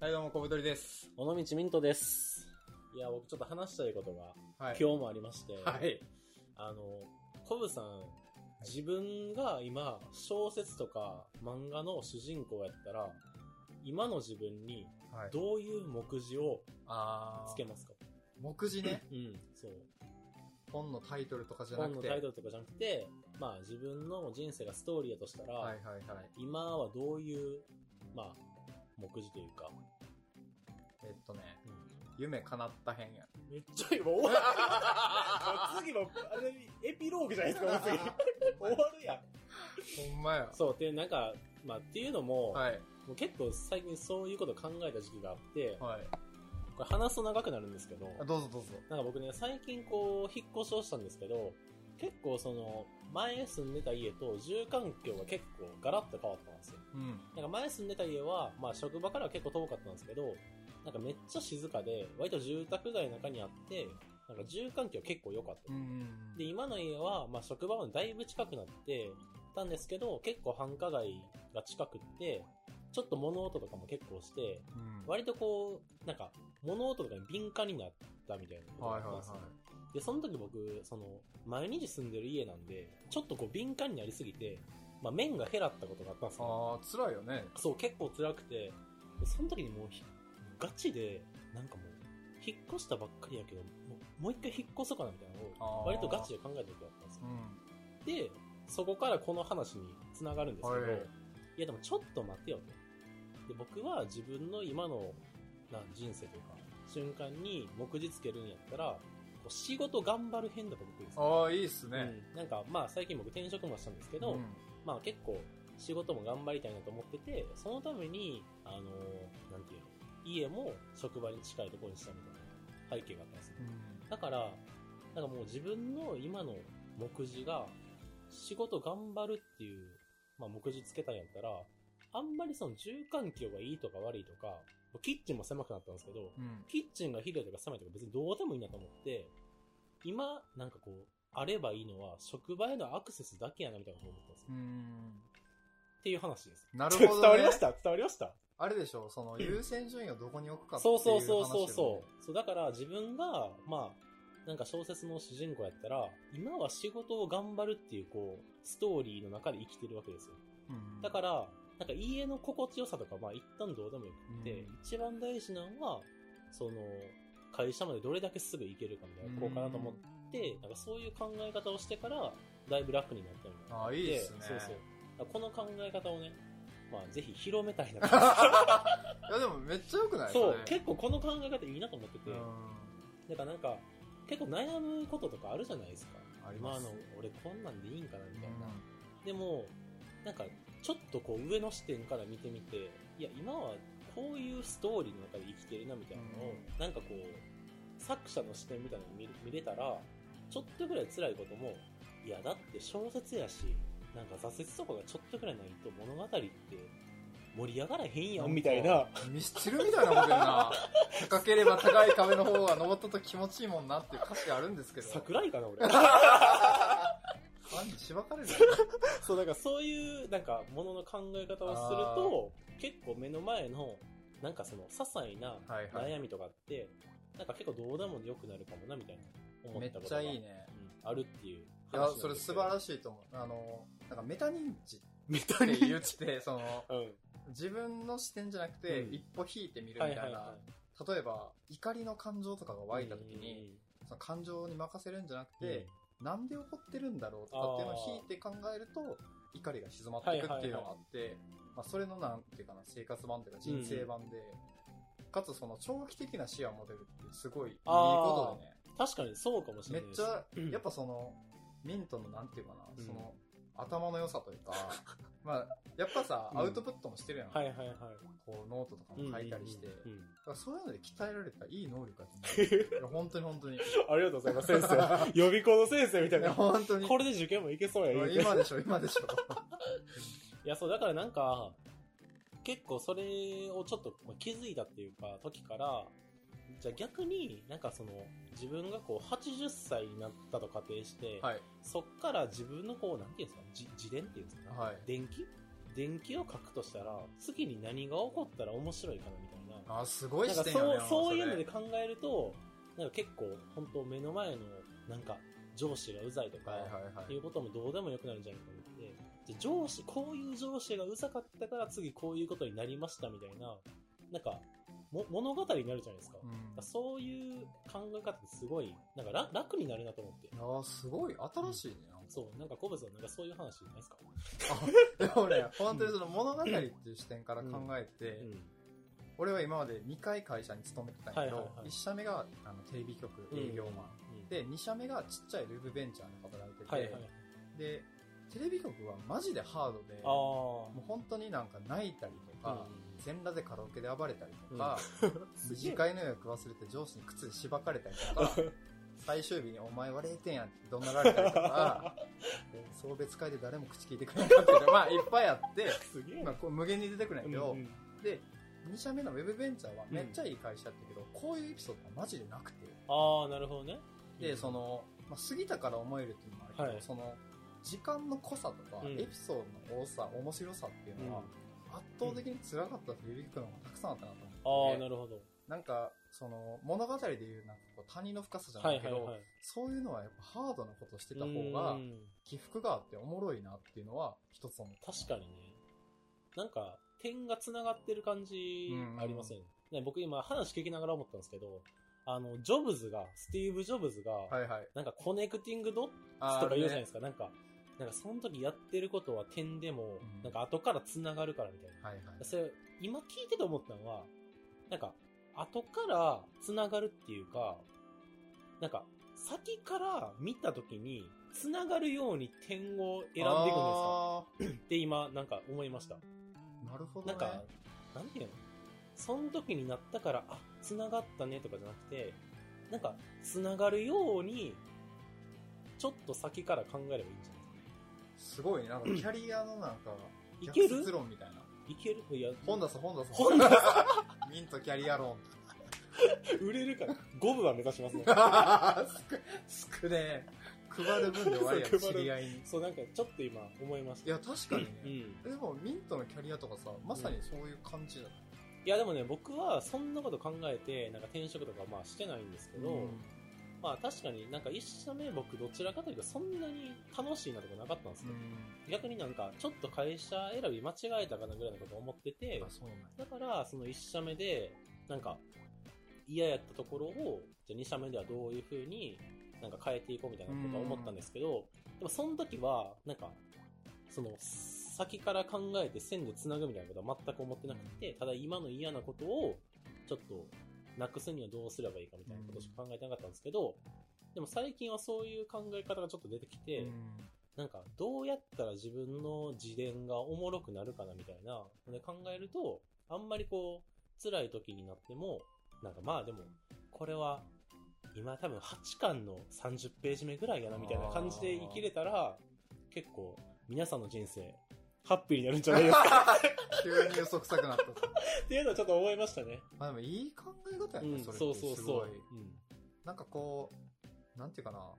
はい、どうも、小太りです。尾道ミントです。いや、僕ちょっと話したいことがはい。今日もありまして、はい。あの、コブさん、自分が今、小説とか漫画の主人公やったら、今の自分にはい。どういう目次をあーつけますか？目次ね？うん、そう。本のタイトルとかじゃな本のくて。タイトルとかじゃなくて、まあ自分の人生がストーリーやとしたら、はいはいはい。今はどういう、まあ、目次というか、えっとね、うん夢叶った編や。めっちゃ今終わる。次の、あれ、エピローグじゃないですか、もう次。終わるやん。ほんまや。そう、で、なんか、まあ、っていうのも、はい。もう結構最近そういうこと考えた時期があって、はい。これ話すと長くなるんですけど、あどうぞどうぞ。なんか僕ね、最近こう、引っ越しをしたんですけど、結構その、前住んでた家と住環境が結構ガラッと変わったんですよ。うん。なんか前住んでた家は、まあ職場からは結構遠かったんですけど、なんかめっちゃ静かで、割と住宅街の中にあって、なんか住環境結構良かった。うん。で、今の家は、まあ職場までだいぶ近くなってたんですけど、結構繁華街が近くって、ちょっと物音とかも結構して、うん。割とこう、なんか、物音とかに敏感になったみたいなことがはいはいあったんですよ。はで、その時僕、その、毎日住んでる家なんで、ちょっとこう敏感になりすぎて、まあ面が減らったことがあったんですい。よ。あー、辛いよね。そう、結構辛くて、でその時にもうひ、ガチで、なんかもう、引っ越したばっかりやけど、もう一回引っ越そうかなみたいなのを、割とガチで考えた時があったんですよう。ん。で、そこからこの話に繋がるんですけど、はいい、やでもちょっと待てよと。で、僕は自分の今のな人生というか、瞬間に目次つけるんやったら、こう仕事頑張る編だと僕です、あー、いいっすね。うん。なんか、まあ最近僕転職もしたんですけど、うんまあ結構仕事も頑張りたいなと思ってて、そのために、あのーなんていうの、家も職場に近いところにしたみたいな背景があったんですよ。だから、なんかもう自分の今の目次が、仕事頑張るっていう、まあ目次つけたんやったら、あんまりその住環境がいいとか悪いとか、キッチンも狭くなったんですけど、うん。キッチンが広いとか狭いとか別にどうでもいいなと思って、今、なんかこう、あればいいのは、職場へのアクセスだけやなみたいなこと思ったんですよ。うん。っていう話です。なるほどね伝わりました？伝わりました？あれでしょ、その優先順位をどこに置くかっていそうう話よねそうそうそうそう。そう、だから自分が、まあ、なんか小説の主人公やったら、今は仕事を頑張るっていう、こう、ストーリーの中で生きてるわけですよ。うん。だから、なんか家の心地よさとか、まあ一旦どうでもよくて、うん一番大事なのは、その、会社までどれだけすぐ行けるかみたいな、こうかなと思って、なんかそういう考え方をしてから、だいぶ楽になったみたいな。あーいいっすねそうそう。この考え方をね、まあぜひ広めたいなと。いや、でもめっちゃ良くないそう、れ結構この考え方いいなと思ってて、うん。だからなんか、結構悩むこととかあるじゃないですか。あります今の、俺こんなんでいいんかなみたいな。うでも、なんか、ちょっとこう上の視点から見てみて、いや、今はこういうストーリーの中で生きてるなみたいなのを、うんなんかこう、作者の視点みたいなの見れ見れたら、ちょっとぐらい辛いことも、いや、だって小説やし、なんか挫折とかがちょっとぐらいないと物語って盛り上がらへんやんみたいな。ミスチルみたいなこと言うな。高ければ高い壁の方が登ったと気持ちいいもんなっていう歌詞あるんですけど。桜井かな俺。しばかれる そう、だからそういう、なんか、ものの考え方をすると、結構目の前の、なんかその、些細なはいはい悩みとかって、なんか結構どうでもよくなるかもな、みたいな、思めっちったことがゃいいね。うんあるっていういや、それ素晴。らしいと思う。あの、なんかメタ認知っメタてに言って、その、うん。自分の視点じゃなくて、うん一歩引いてみるみたいな、はいはいは例えば、怒りの感情とかがい。湧いた時に、その感情に任せるんじゃなくて、なんで怒ってるんだろうとかっていうのを引いて考えると、怒りが静まっていくっていうのがあって、まあ、それのなんていうかな、生活版というか人生版で、かつその長期的な視野を持てるってすごいいいことでね、うん確かにそうかもしれないです。めっちゃうん、やっぱその、ミントのなんていうかな、うん。その、頭の良さというか、まあ、やっぱさ、うんアウトプットもしてるやん。はいはいはい。こう、ノートとかも書いたりして、そういうので鍛えられたいい能力だと思う。本当に本当に。いありがとうございます、先生。予備校の先生みたいや、な。本当に。これで受験もいけそうや、今でしょ、今でしょ。いや、そう、だからなんか、結構それをちょっとまあ気づいたっていうか、時から、じゃあ逆になんかその、自分がこう80歳になったと仮定して、はい。そっから自分のこう、なんていうんですか、じ自伝っていうんですか、はい。電気？電気を書くとしたら、次に何が起こったら面白いかなみたいな、あ、すごい視点やねそう、そういうのでそ考えると、なんか結構、本当目の前の、なんか、上司がうざいとか、いはいはい。いうこともどうでもよくなるんじゃないかと思って、上司、こういう上司がうざかったから次こういうことになりましたみたいな、なんか、も物語になるじゃないですか。うん。そういう考え方ってすごい、なんか楽楽になるなと思って。いやーすごい新しいね。なんかそう、なんかコブさんなんかそういう話ないですか？でもね、本当にその物語っていう視点から考えて、うん。俺は今まで2回会社に勤めてたんやけど、はいはいはい1社目があのテレビ局営業マン、うん、で2社目がちっちゃいルーブベンチャーで働いてて、はいはい。でテレビ局はマジでハードでああ。もう本当になんか泣いたりとか、うん全裸でカラオケで暴れたりとか、す 次回の予約忘れて上司に靴でしばかれたりとか 最終日にお前は0点やんって怒鳴られたりとか 送別会で誰も口聞いてくれなかったりとかまあいっぱいあって、まあ、こう無限に出てくるんやけど、うんうんで2社目のウェブベンチャーはめっちゃいい会社やったけど、こういうエピソードがマジでなくて。ああ、なるほどね。でその、まあ、過ぎたから思えるっていうのもあるけど、はい。その時間の濃さとか、うん。エピソードの多さ面白さっていうのは、圧倒的に辛かったテレビ局の方がたくさんあったなとああ、思って、なるほど。なんかその物語でいうなんかこう谷の深さじゃはないいけど、はいはい。そういうのはやっぱハードなことしてた方がうん起伏があっておもろいなっていうのは一つ思った確かにね。なんか、点が繋がってる感じありません、ね、僕今話聞きながら思ったんですけど、あの、ジョブズが、スティーブ・ジョブズが、はいはいなんか connecting dots あとか言うじゃないねですか。なんか、なんかその時やってることは点でも、うん。なんか後から繋がるからみたいな。はいはい。それ、今聞いてて思ったのは、なんか、後から繋がるっていうか、なんか、先から見た時に、繋がるように点を選んでいくんですかあ って今、なんか思いました。ーなるほどね。なんか、なんていうの？その時になったから、あ、繋がったねとかじゃなくて、なんか、繋がるように、ちょっと先から考えればいいんじゃない？すごいね。なんかキャリアのなんかいける？論みたいな。いける？いや、本出す本出す。本出 ミントキャリア論売れるから。5部は目指しますね。すくね配る分で終わりや知り合いに。そう、なんかちょっと今思いました。いや確かにね、うん。でもミントのキャリアとかさまさにそういう感じだ、いやでもね、僕はそんなこと考えて、なんか転職とかまあしてないんですけど、うんまあ確かになんか一社目僕どちらかというとそんなに楽しいなとかなかったんですよ。逆になんかちょっと会社選び間違えたかなぐらいのことを思っててだからその一社目で、なんか嫌やったところを、じゃあ二社目ではどういう風になんか変えていこうみたいなことは思ったんですけど、でもその時は、なんか、その、先から考えて線で繋ぐみたいなことは全く思ってなくて、ただ今の嫌なことを、ちょっと、なくすにはどうすればいいかみたいなことしか考えてなかったんですけど、でも最近はそういう考え方がちょっと出てきて、うん。なんか、どうやったら自分の自伝がおもろくなるかなみたいな、で考えると、あんまりこう、辛い時になっても、なんかまあでも、これは、今多分8巻の30ページ目ぐらいやなみたいな感じで生きれたら、結構、皆さんの人生、ハッピーになるんじゃないですか 急に嘘くさくなったっていうのはちょっと思いましたね。まあでもいい考え方やね、うん、それそうそうそう。すごいなんかこうなんていうかな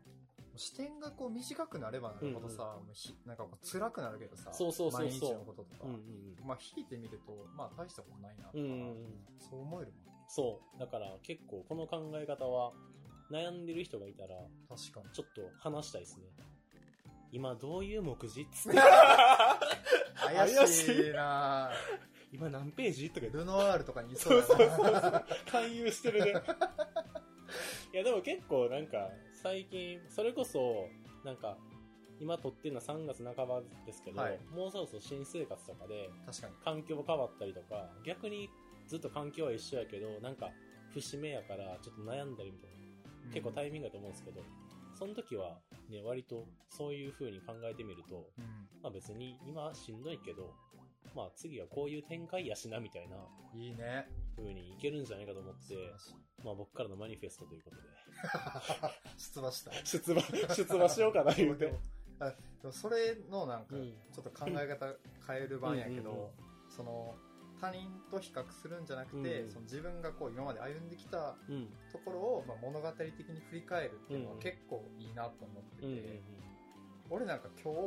視点がこう短くなればなるほどさ、もうひなんかこう辛くなるけどさそうそうそうそう毎日のこととか、うん。うんうんまあ引いてみるとまあ大したことないなとか、うん。うんうんうん。そう思えるもんそう。だから結構この考え方は、悩んでる人がいたら、確かにちょっと話したいですね。今どういう目次っつって。怪しいな今何ページとか言って。ルノワールとかにいそそううそうやそうな。勧誘してるね。いやでも結構なんか、最近、それこそ、なんか、今撮ってるのは3月半ばですけど、はいもうそろそろ新生活とかで、確かに環境変わったりとか、逆にずっと環境は一緒やけど、なんか、節目やから、ちょっと悩んだりみたいな、結構タイミングだと思うんですけど、その時は、ね、割とそういう風に考えてみると、うん。まあ別に今はしんどいけど、まあ次はこういう展開やしなみたいないいね。風にいけるんじゃないかと思ってまあ僕からのマニフェストということで、出馬した。出馬、出馬しようかな言うて。あでもそれのなんかうん。ちょっと考え方変える版やけど、うんうんうん。その他人と比較するんじゃなくて、うんその自分がこう今まで歩んできたうん。ところを、まあ、物語的に振り返るっていうのはうん結構いいなと思ってて、うんうん俺なんか今日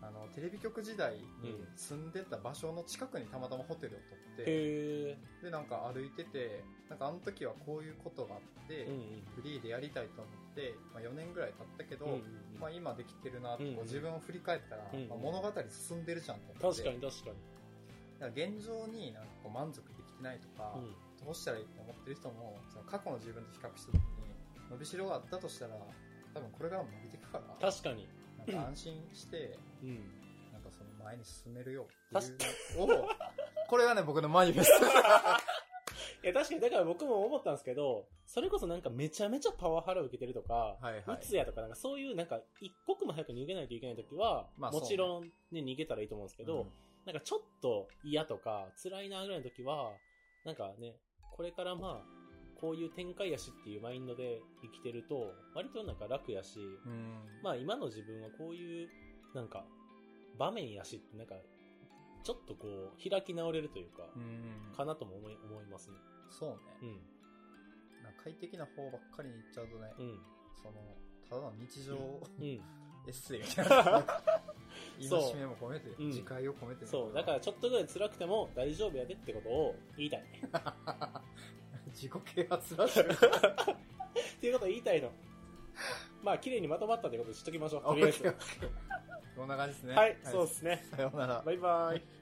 あのテレビ局時代にうん住んでた場所の近くにたまたまホテルを取って、へえ。でなんか歩いてて、なんかあの時はこういうことがあって、うんうん。フリーでやりたいと思って、まあ、4年ぐらい経ったけど、うんうんうんまあ、今できてるなってこうんううん自分を振り返ったら、うんうんまあ、物語進んでるじゃんと思って確かに確かに。だから現状になんかこう満足できてないとか、うん。どうしたらいいって思ってる人もその過去の自分と比較した時に伸びしろがあったとしたら多分これからも伸びていくから確かに。なんか安心してうん。なんかその前に進めるよっていう。これがね僕のマニフェスト。いや、確かに、だから僕も思ったんですけど、それこそなんかめちゃめちゃパワハラを受けてるとか、はいはい。うつやとか、なんかそういうなんか一刻も早く逃げないといけないときは、まあもちろんね、逃げたらいいと思うんですけど、うんなんかちょっと嫌とか辛いなぐらいの時は、なんかね、これからまあ、こういう展開やしっていうマインドで生きてると、割となんか楽やし、うんまあ今の自分はこういう、なんか、場面やしって、なんか、ちょっとこう、開き直れるというか、うんかなとも思い思いますね。そうねうん。なんか快適な方ばっかりに行っちゃうとね、うん。そのただの日常うん。エッセイみたいな そう戒めも込めて、うん自戒を込めてねそう。だからちょっとぐらい辛くても大丈夫やでってことを言いたい。自己啓発ラジオっていうことを言いたいの。まあ、綺麗にまとまったってことにしときましょう。とりあえず。こんな感じですねはい、そうですね。さようならバイバイ。